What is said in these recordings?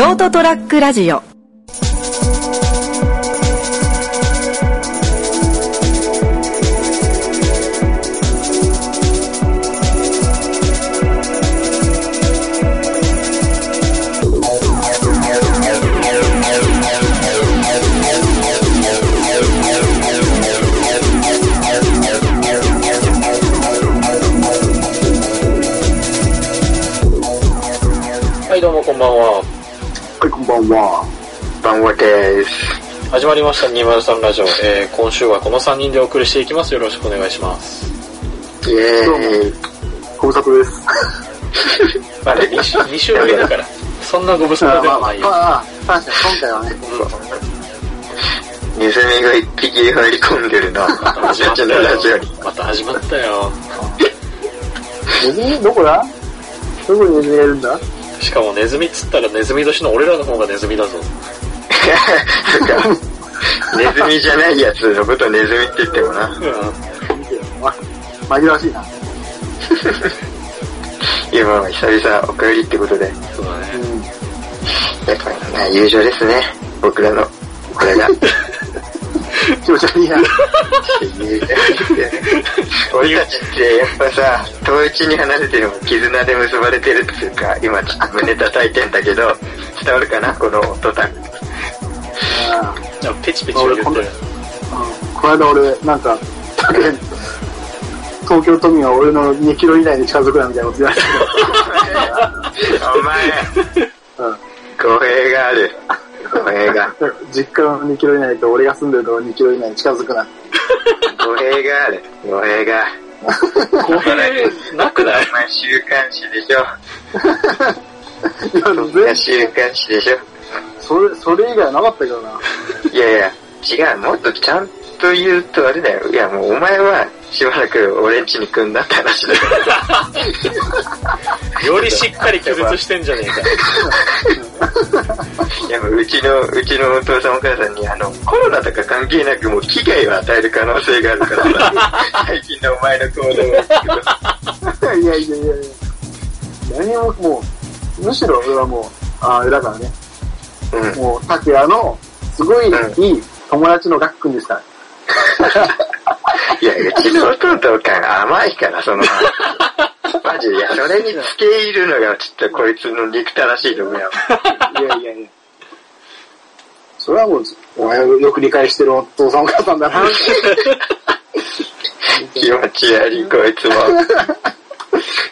ショートトラックラジオはい、どうもこんばんは。はい、こんばんは。番号です。始まりました203ラジオ。えー、今週はこの3人でお送りしていきます。よろしくお願いします。イエどうもーイ。ご無沙汰です。まあ、2週、二週ぶりだから。そんなご無沙汰でまあまあもないよ。まあ、確かに今回はね、ネズミが一匹入り込んでるな。また始まった。よ。また始まったよ。ネズミ？どこだ？どこにネズミがいるんだ？しかもネズミっつったらネズミ年の俺らの方がネズミだぞ。そっか。ネズミじゃないやつのことネズミって言ってもな。うん。紛らわしいな。今は久々お帰りってことで。そうだね。うん。やっぱりな、友情ですね。僕らの。これが。気持ち悪いな。俺たちってやっぱさ、遠い地に離れても絆で結ばれてるっていうか、今ちょっと胸叩いてんだけど、伝わるかな？この音だ。あじゃあ、ペチペチ言ってる。あこの間俺、なんか、東京都民は俺の2キロ以内に近づくなみたいなこと言われたお前、うん。語弊がある。語弊が。実家の2キロ以内と俺が住んでるところ2キロ以内に近づくな。語弊がある。語弊が。語弊なくない？お前週刊誌でしょ。いや、週刊誌でしょ。それ、それ以外はなかったけどな。いやいや、違う。もっとちゃんと言うとあれだよ。いやもうお前はしばらく俺ん家に来んなって話だよ。よりしっかり気絶してんじゃねえか。いやもううちの、うちのお父さんお母さんにあの、コロナとか関係なくもう危害を与える可能性があるからさ、最近のお前の行動を。いやいやいやいや。何ももう、むしろ俺はもう、ああれだからね。うん。もう、拓也の、すごいいい友達のガックンですから。いや、うちの弟感甘いから、その、マジで、いや、それに付け入るのが、ちょっとこいつの憎たらしいとこやわ。いやいやいや。それはもう、お前をよく理解してるお父さんお母さんだな。気持ち悪い、こいつも。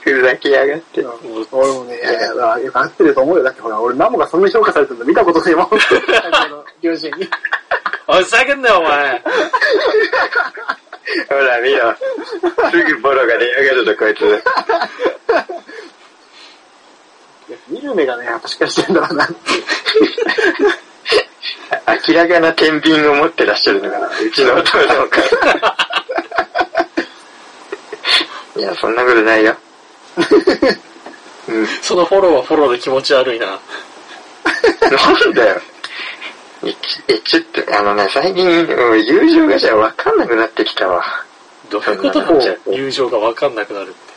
ふざけやがって。俺もね、いやいや、よく合ってると思うよ。だってほら、俺ナモがそんなに評価されてるの見たことねえもん。両親に。おい、ふざけんなよ、お前。ほら、見ろ。すぐボロが出やがるぞ、こいつ。いや見る目がね、やっぱしてるんだろうなっていう。明らかな天秤を持ってらっしゃるのかな、うちのお父さんお母さん。いや、そんなことないよ。うん。そのフォローはフォローで気持ち悪いな。なんだよ。え、ちえちょっと、あのね、最近、友情がじゃわかんなくなってきたわ。どういうことなんじゃ、友情がわかんなくなるって。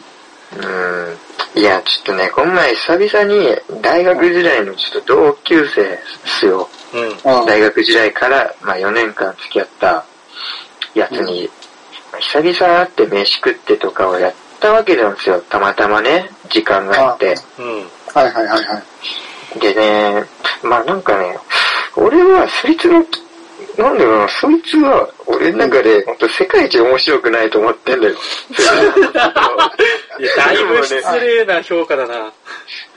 うん。いや、ちょっとね、この前久々に大学時代のちょっと同級生っすよ。うん。うん大学時代から、まあ4年間付き合ったやつに、久々会って飯食ってとかをやったわけなんですよ。たまたまね、時間があって。うん。はいはいはいはい。でね、まあなんかね、俺はそいつの、なんだろうな、そいつは俺の中で本当世界一面白くないと思ってんだよ。いや、だいぶ失礼な評価だな。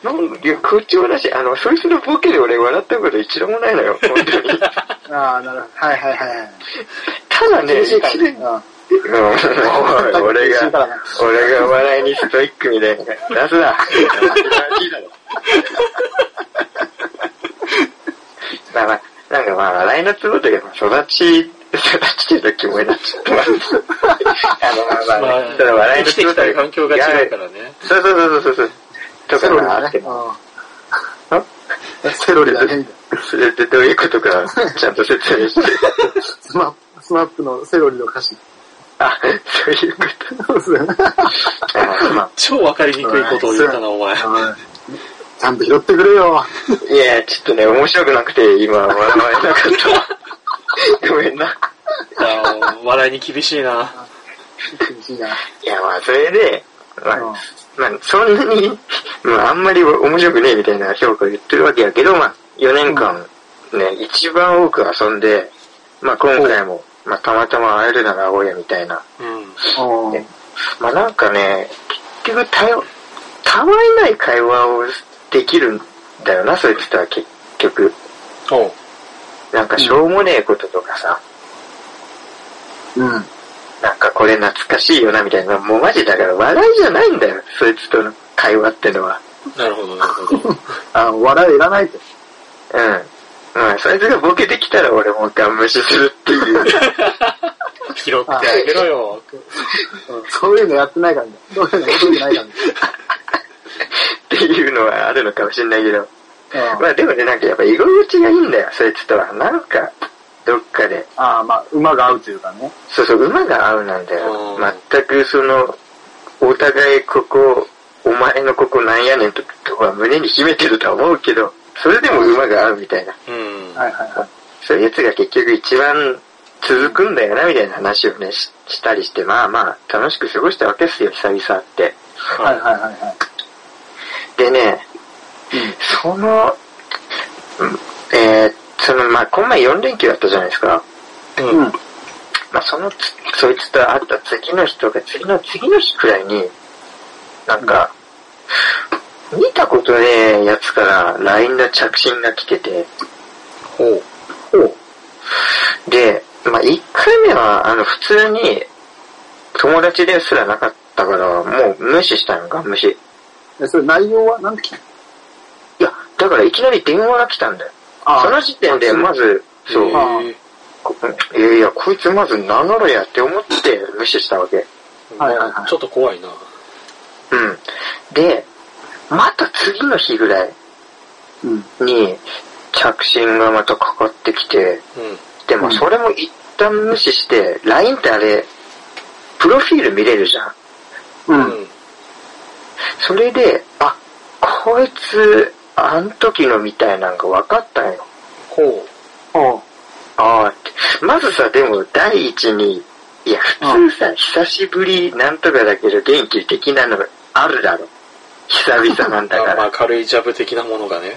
なんいや、空調だし、あの、そいつのボケで俺笑ったこと一度もないのよ、本当に。ああ、なるほど。はいはいはいはい。ただね、一年 俺がな、俺が笑いにストイックみたいな。出すな。だろ。まあまあ、なんかまあ、笑いのツボというか、育ち、育ちてる気もになっちゃってます。あの、まあままああ、その笑いのツボというた環境が違うからね。そうそうそうそうそう。とセかがあって。ロリだね。うん。セロリだね、れってどういうことか、ちゃんと説明して。な。スマップ、スマップのセロリの歌詞。あ、そういうこと。そうで超わかりにくいことを言ったな、お前。はいちゃんと拾ってくれよ。いや、ちょっとね、面白くなくて、今、笑われなかった。ごめんな。いや笑いに厳しいな。厳しいな。いや、まあ、それで、まあ、うんまあ、そんなに、まあ、あんまり面白くねえみたいな評価を言ってるわけやけど、まあ、4年間、ね、一番多く遊んで、まあ、今回も、まあ、たまたま会えるなら会おうやみたいな。うん。うん。まあ、なんかね、結局、たよ、たわいない会話をできるんだよな、そいつとは結局。なんか、しょうもねえこととかさ、うん。なんかこれ懐かしいよな、みたいな。もうマジだから笑いじゃないんだよ、そいつとの会話ってのは。なるほど、なるほど。あ笑いいらないと。うん。まあ、そいつがボケてきたら俺もガン無視するっていう。拾ってあげろよ。う んそういうのやってないからね。そういうの求めてないからね。っていうのはあるのかもしれないけど。うんまあでもね、なんかやっぱ居心地がいいんだよ、そいつとは。なんか、どっかで。ああ、まあ、馬が合うというかね。そうそう、馬が合うなんだようん。全くその、お互いここ、お前のここなんやねんととか胸に秘めてるとは思うけど、それでも馬が合うみたいな。うん。はいはいはい。そういうやつが結局一番続くんだよな、みたいな話をね、ししたりして、まあまあ、楽しく過ごしたわけですよ、久々って。はいはいはいはい。でね、その、うんえー、その、まあ、今前4連休だったじゃないですか。うん。うん。まあ、そのつ、そいつと会った次の日とか、次の次の日くらいに、なんか、見たことねえやつから LINE の着信が来てて、ほう。ほう。で、まあ、1回目は、あの、普通に、友達ですらなかったから、もう無視したのか、無視。え、それ内容はなんて聞いいや、だからいきなり電話が来たんだよ。たその時点で、まず、そう、いやいや、こいつまず名乗れやって思って無視したわけ。はいはいはいちょっと怖いな。うん。で、また次の日ぐらいうん。に着信がまたかかってきて、うん。でもそれも一旦無視して、LINE ってあれ、プロフィール見れるじゃん。う。うんん。それで、あ、こいつ、あん時のみたいなんが分かったんよ。ほう。ほああって。まずさ、でも第一に、いや、普通さ、久しぶりなんとかだけど元気的なのあるだろ。久々なんだかまあ、まあら。軽いジャブ的なものがね。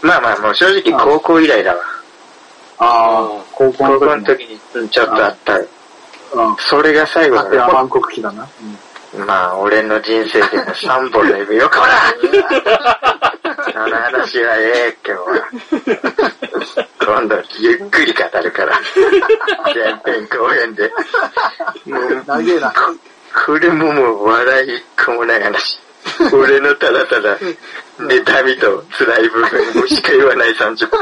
まあまあ、もう正直高校以来だわ。う。ああうん、高校高校のの時時にうんちょっとあった。うん。それが最後あだよ。ては万国旗だな。まあ、俺の人生での3本の指よ、こらその話はええけど、今度ゆっくり語るから。前編後編で。もう長えな。これももう笑いっこもない話。俺のただただ、妬みと辛い部分もしか言わない30分。ちょ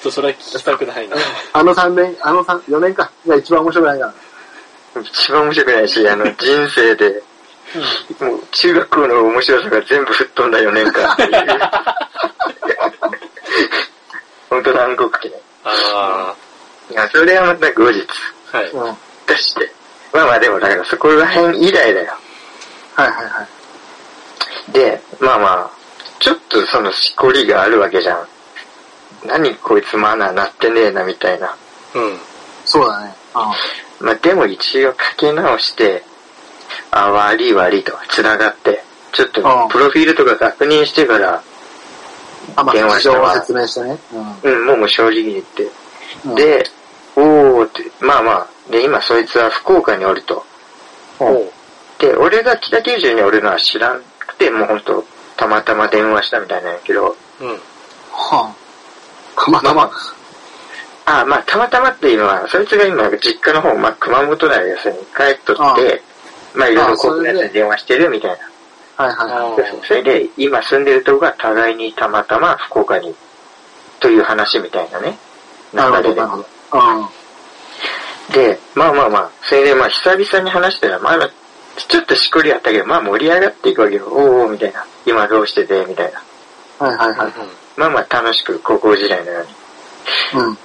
っとそれは聞きたくないな。あの3年、あの3、4年か。が一番面白くないから。一番面白くないし、あの、人生で、もう中学校の面白さが全部吹っ飛んだ4年間っていう。本当残酷ね。あいや、それはまた後日あ、はい。出して。まあまあでもだからそこら辺以来だよ。はいはい。で、まあまあ、ちょっとそのしこりがあるわけじゃん。何こいつマナーなってねえなみたいな。うん。そうだね。まあでも一応かけ直して、あ、悪い悪いと繋がって、ちょっとうんプロフィールとか確認してから、電話したわ説明してね。うん。うん、もうもう正直に言って。うん、で、おーって、まあまあ、で、今そいつは福岡におると。ほで、俺が北九州におるのは知らんくて、もうほんと、たまたま電話したみたいなんやけど、うん。はあ。たまたま。あまあ、たまたまっていうのは、そいつが今、実家の方、まあ、熊本大要す帰っとって、まあ、いろいろこうやって電話してるみたいな。はいはいはい。でそれで、今住んでるとこが互いにたまたま福岡に、という話みたいなね。なるほど、流れでなるほど。うん。で、まあまあまあ、それでまあ久々に話したら、まあ、ちょっとしこりあったけど、まあ盛り上がっていくわけよ。おーおーみたいな。今どうしてて、みたいな。はいはいはい。まあまあ楽しく高校時代のようにうん。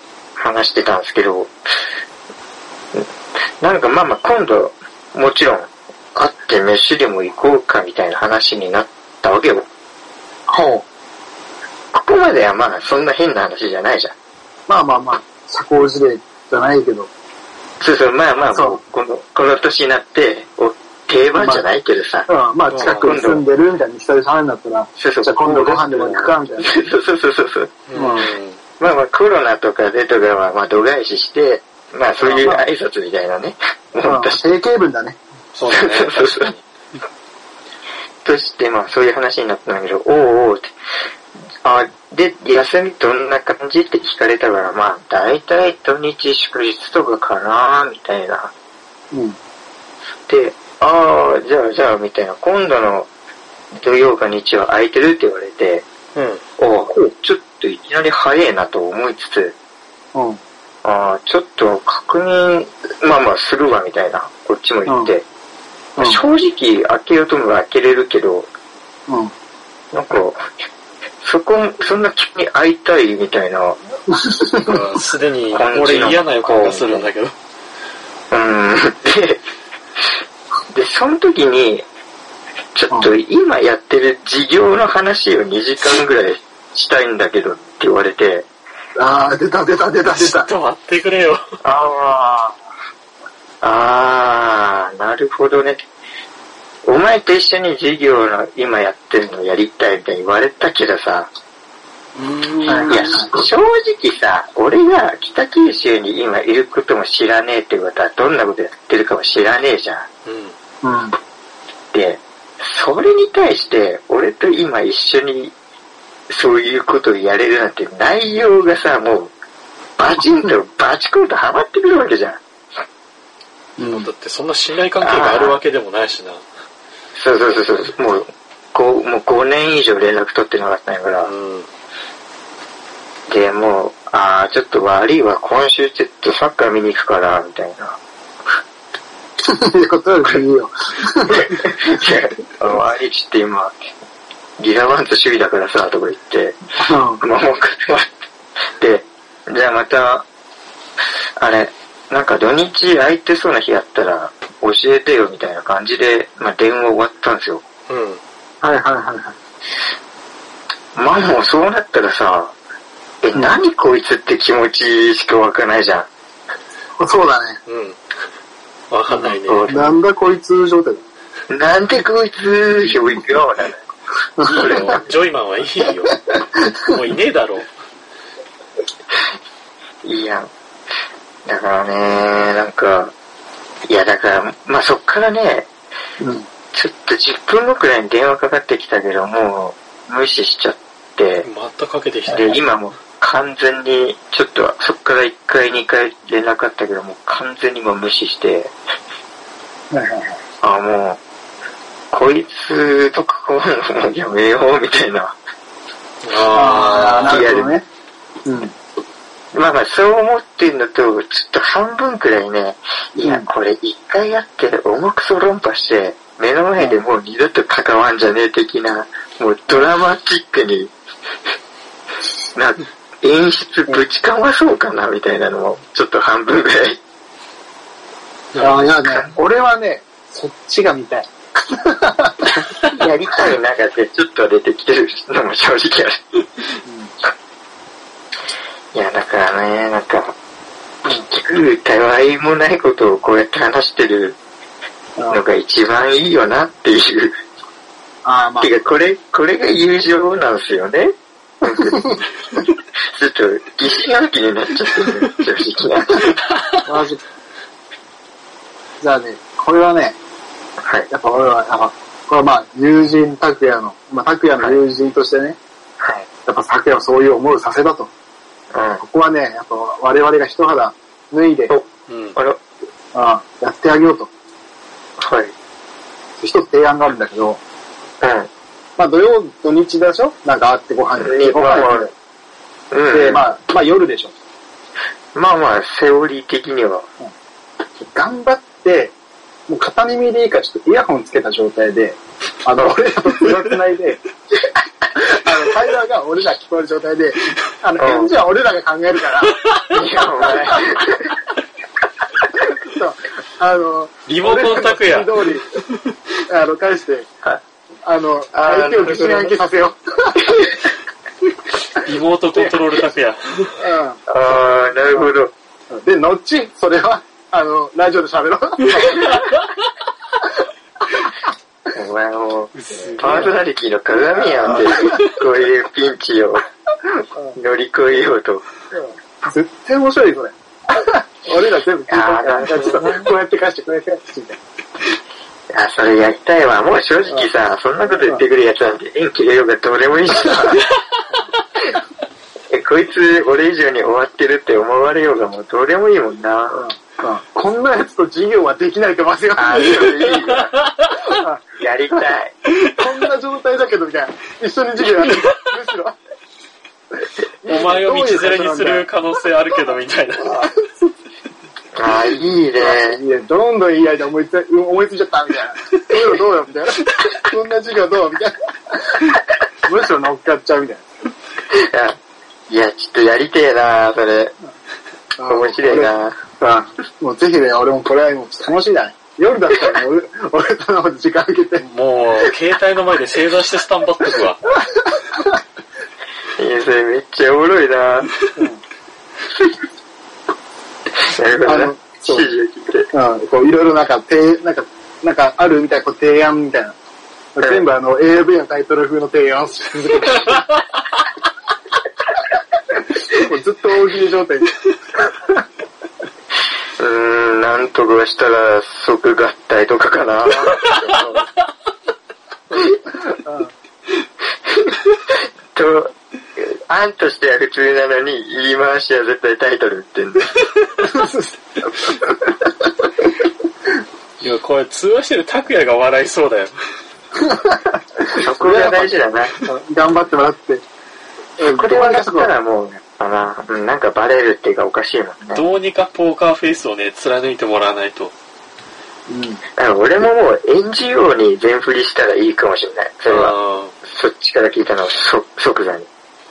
話してたんですけど、なんかまあまあ今度、もちろん、会って飯でも行こうかみたいな話になったわけよ。ほう。ここまではまあそんな変な話じゃないじゃん。まあまあまあ、社交辞令じゃないけど。そうそう、まあまあこの、この年になって、お定番じゃないけどさ。うん、まあ近くに住んでるみたいに久々になったら、そうそうじゃあ今度ご飯でも行くかみたいな。そうそうそうそうそう。うん。まあまあコロナとかでとかはまあ度外視して、まあそういう挨拶みたいなね。うん思ったし。定型文だね。そうだね、確かに。としてまあそういう話になったんだけど、おうおうって。あ、で、休みどんな感じって聞かれたから、まあ大体土日祝日とかかなみたいな。うん。で、ああ、じゃあじゃあみたいな。今度の土曜か日は空いてるって言われて、うん。おうちょっといきなり早いなと思いつつ、うん。ああ、ちょっと確認、まあまあするわみたいな、こっちも言って。うん正直開けようと思えば開けれるけど、うん。なんか、そこ、そんな急に会いたいみたいな、うんすでに俺嫌な予感がするんだけど。うん、で、で、その時に、ちょっと今やってる事業の話を2時間ぐらいしたいんだけどって言われて、あー、出た出た出た出。ちょったと待ってくれよ。ああ、ああ、なるほどね。お前と一緒に授業の今やってるのやりたいみたいに言われたけどさ、うん。いや、正直さ、俺が北九州に今いることも知らねえってことはどんなことやってるかも知らねえじゃん。うん。うん。で、それに対して、俺と今一緒にそういうことをやれるなんて内容がさ、もう、バチンと バチコンとハマってくるわけじゃん。うんだってそんな信頼関係があるわけでもないしな。そうそうそうそう、もう、こう、もう5年以上連絡取ってなかったんやから。うん。で、もう、ああ、ちょっと悪いわ、今週ちょっとサッカー見に行くから、みたいな。いや、ことは言うよ。いや、あいちょっと今、ギガバンズ守備だからさ、とか言って、うん。まあ、もうで、じゃあまた、あれ、なんか土日空いてそうな日あったら、教えてよみたいな感じで、まあ電話終わったんですよ。うん。はいはいはいはい。まあもうそうなったらさ、え、うん何こいつって気持ちしかわかんないじゃん。そうだね。うん。わかんないね。うんなんだこいつ状態だ。なんでこいつ、ひょいよ、なのいいよ。ジョイマンはいいよ。もういねえだろ。いや、だからね、なんか、いやだから、まあそっからね、うん。ちょっと10分後くらいに電話かかってきたけど、もう無視しちゃって、またかけてきた。で、今もう完全に、ちょっとそっから1回2回連絡あったけど、もう完全にもう無視して、はいはいはい。あ、もう、こいつとかこうもうやめようみたいな。ああ、あなるほどね。うん。まあまあ、そう思ってんのと、ちょっと半分くらいね、いや、うんこれ一回やって重くそ論破して、目の前でもう二度と関わんじゃねえ的な、もうドラマチックに、な、演出ぶちかまそうかなみたいなのも、ちょっと半分くらい。ああ、いやね、俺はね、そっちが見たい。やりたい中でちょっと出てきてるのも正直ある。いや、だからね、なんか、結局、たわいもないことをこうやって話してるのが一番いいよなっていう。ああ、まあて、か、これ、これが友情なんですよね。ちょっと、疑心暗鬼になっちゃってる、正直な。マジじゃあね、これはね、はい。やっぱ俺は、やっぱ、これはまあ、友人拓也の、まあ、拓也の友人としてね、はい。やっぱ拓也をそういう思いをさせたと。うん。ここはね、やっぱ我々が一肌脱いで、おうん。あら、ああやってあげようと。はい。一つ提案があるんだけど、うん。まあ土曜、土日でしょ？なんか会ってご飯に、ご飯行くうん。で、まあ、まあ夜でしょ。まあまあ、セオリー的には。頑張って、もう片耳でいいからちょっとイヤホンつけた状態で、あの、俺らとつなつないで、あの、会話が俺ら聞こえる状態で、あの、うん返事は俺らが考えるから、いや、お前。そうあの、リモコン拓也通り、あの、返して、はあの、あー相手を疑心暗鬼させよ リモートコントロール拓也。う。ああ、なるほど。うん。で、後、それは、あの、ラジオで喋ろう。お前もう、パーソナリティの鏡やんって、こういうピンチを乗り越えようと。絶対面白い、それ。俺ら全部聞いあーなるたほどねこうやって返して、こうやって返して、みたいあ、それやりたいわ。もう正直さ、そんなこと言ってくるやつなんて縁切れようがどうでもいいしさ。え、こいつ俺以上に終わってるって思われようがもうどうでもいいもんな。な。うん。こんなやつと授業はできないとますよ。あ、いいよ、いいよ。やりたい。こんな状態だけど、みたいな。一緒に授業やってる。むしろ。お前を道連れにする可能性あるけど、みたいな。あ、いいね。いや、どんどんいいアイデア思いつい思いついちゃった、みたいな。どうよ、どうよ、みたいな。こんな授業どうみたいな。むしろ乗っかっちゃう、みたいいや、いやちょっとやりてえな、それ。な。面白いな。あもうぜひね、俺もこれはもう楽しいだね。夜だったらね、俺、俺との時間かけて。もう、携帯の前で正座してスタンバっとくわ。いや、それめっちゃおもろいな。なるほどなあの。そう指示を聞いて。うん、こういろいろなんか、てなんか、なんかあるみたいな、こう提案みたいな。全部あの、AV のタイトル風の提案をし続けて。もうずっと大喜利状態で。うーん、なんとかしたら即合体とかかな。と、案としては普通なのに、言い回しは絶対タイトルってんだ。いや、これ通話してる拓也が笑いそうだよ。そこが大事だな。頑張ってもらって。これ笑ったらもう、な、うん、なんかバレるっていうかおかしいもんね。どうにかポーカーフェイスをね、貫いてもらわないと。うん。だから俺ももう演じように全振りしたらいいかもしれない。それは、あそっちから聞いたのをそ即座に。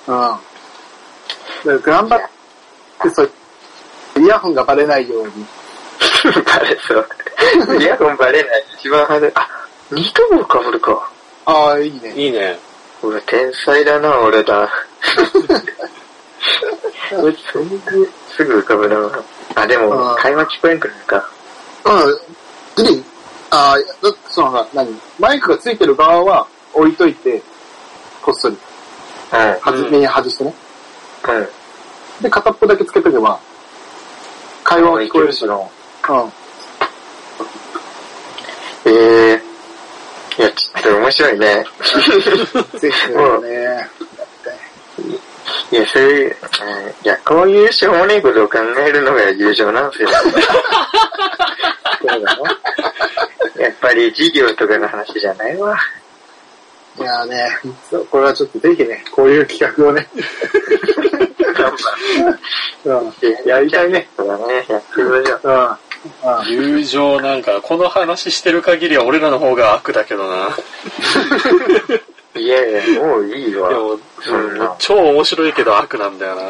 うん。頑張って、そう、イヤホンがバレないように。バレそう。イヤホンバレない。一番派手。あ、ニート帽かぶるか。ああ、いいね。ーいいね。うわ、天才だな、俺だ。すぐ、すぐ浮かぶな。あ、でも、うん会話聞こえんくなるか。うん。で、ああ、だそのさ、何？マイクがついてる側は置いといて、こっそり、うん。外、うん目に外してね。うん。で、片っぽだけつけとけば、会話は聞こえるし。うん。ええいや、ちょっと面白いね。ぜひね。いや、そういう、うんいや、こういうしょうもねえことを考えるのが友情なんですよ。そうだな。やっぱり事業とかの話じゃないわ。いやーね、そうこれはちょっとぜひね、こういう企画をね、うん、やりたいね。そうだね、やってみましょう。うん。うん。友情なんか、この話してる限りは俺らの方が悪だけどな。いやいや、もういいわ。でも。超面白いけど悪なんだよな。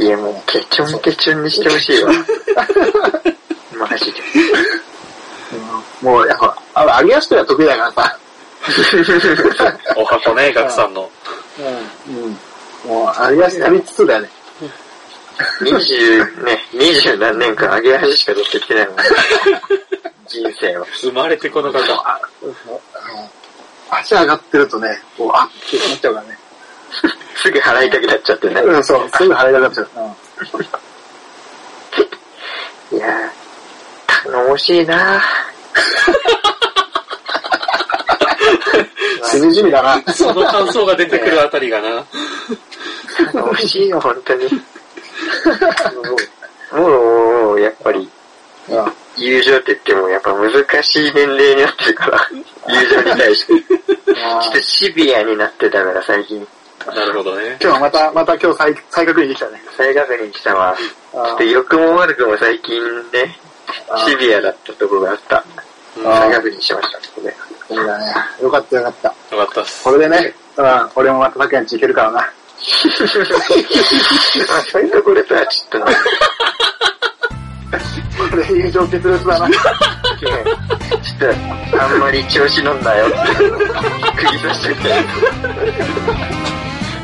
いや、もう、ケチョンケチョンにしてほしいわ。マジで。もう、やっぱ、あ揚げ足とは得意だからさ。お箱ね、ガクさんの。うん。うん。もう、揚げ足やりつつだよね。二十、ね、二十何年間上げ足しか取ってきてないもんね。人生は。生まれてこの方。足上がってるとね、こう、あっってなっちゃうからね。すぐ払いたくなっちゃってね。うん、そう、すぐ払いたくなっちゃう。いやー、頼もしいな しみじみだな。その感想が出てくるあたりがな。頼もしいよ、本当に。もう、もう、やっぱり、うん友情って言ってもやっぱ難しい年齢になってるから、友情に対して。ちょっとシビアになってたから最近。なるほどね。今日はまた、また今日再再確認できたね。再確認したわ。ちょっあと良くも悪くも最近ね、あシビアだったとこがあった。再確認しました、ここで。いいだね。よかったよかった。よかったっすこ。れでね、うん、俺もまた拓也んち行けるからな。まあ、そういうところとはちょっとね、これ友情決裂だな。ねちょっと、あんまり調子乗んなよって、釘刺してて。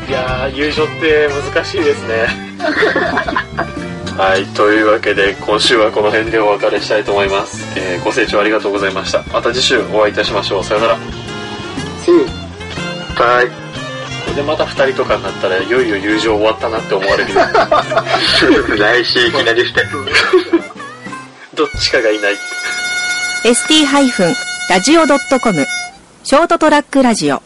いやー、友情って難しいですね。はい、というわけで、今週はこの辺でお別れしたいと思います。えーご清聴ありがとうございました。また次週お会いいたしましょう。さよなら。こ See you. はい。れでまた二人とかになったら、いよいよ友情終わったなって思われるよ。来週いきなり二人。どっちかがいない。ST-radio.com ショートトラックラジオ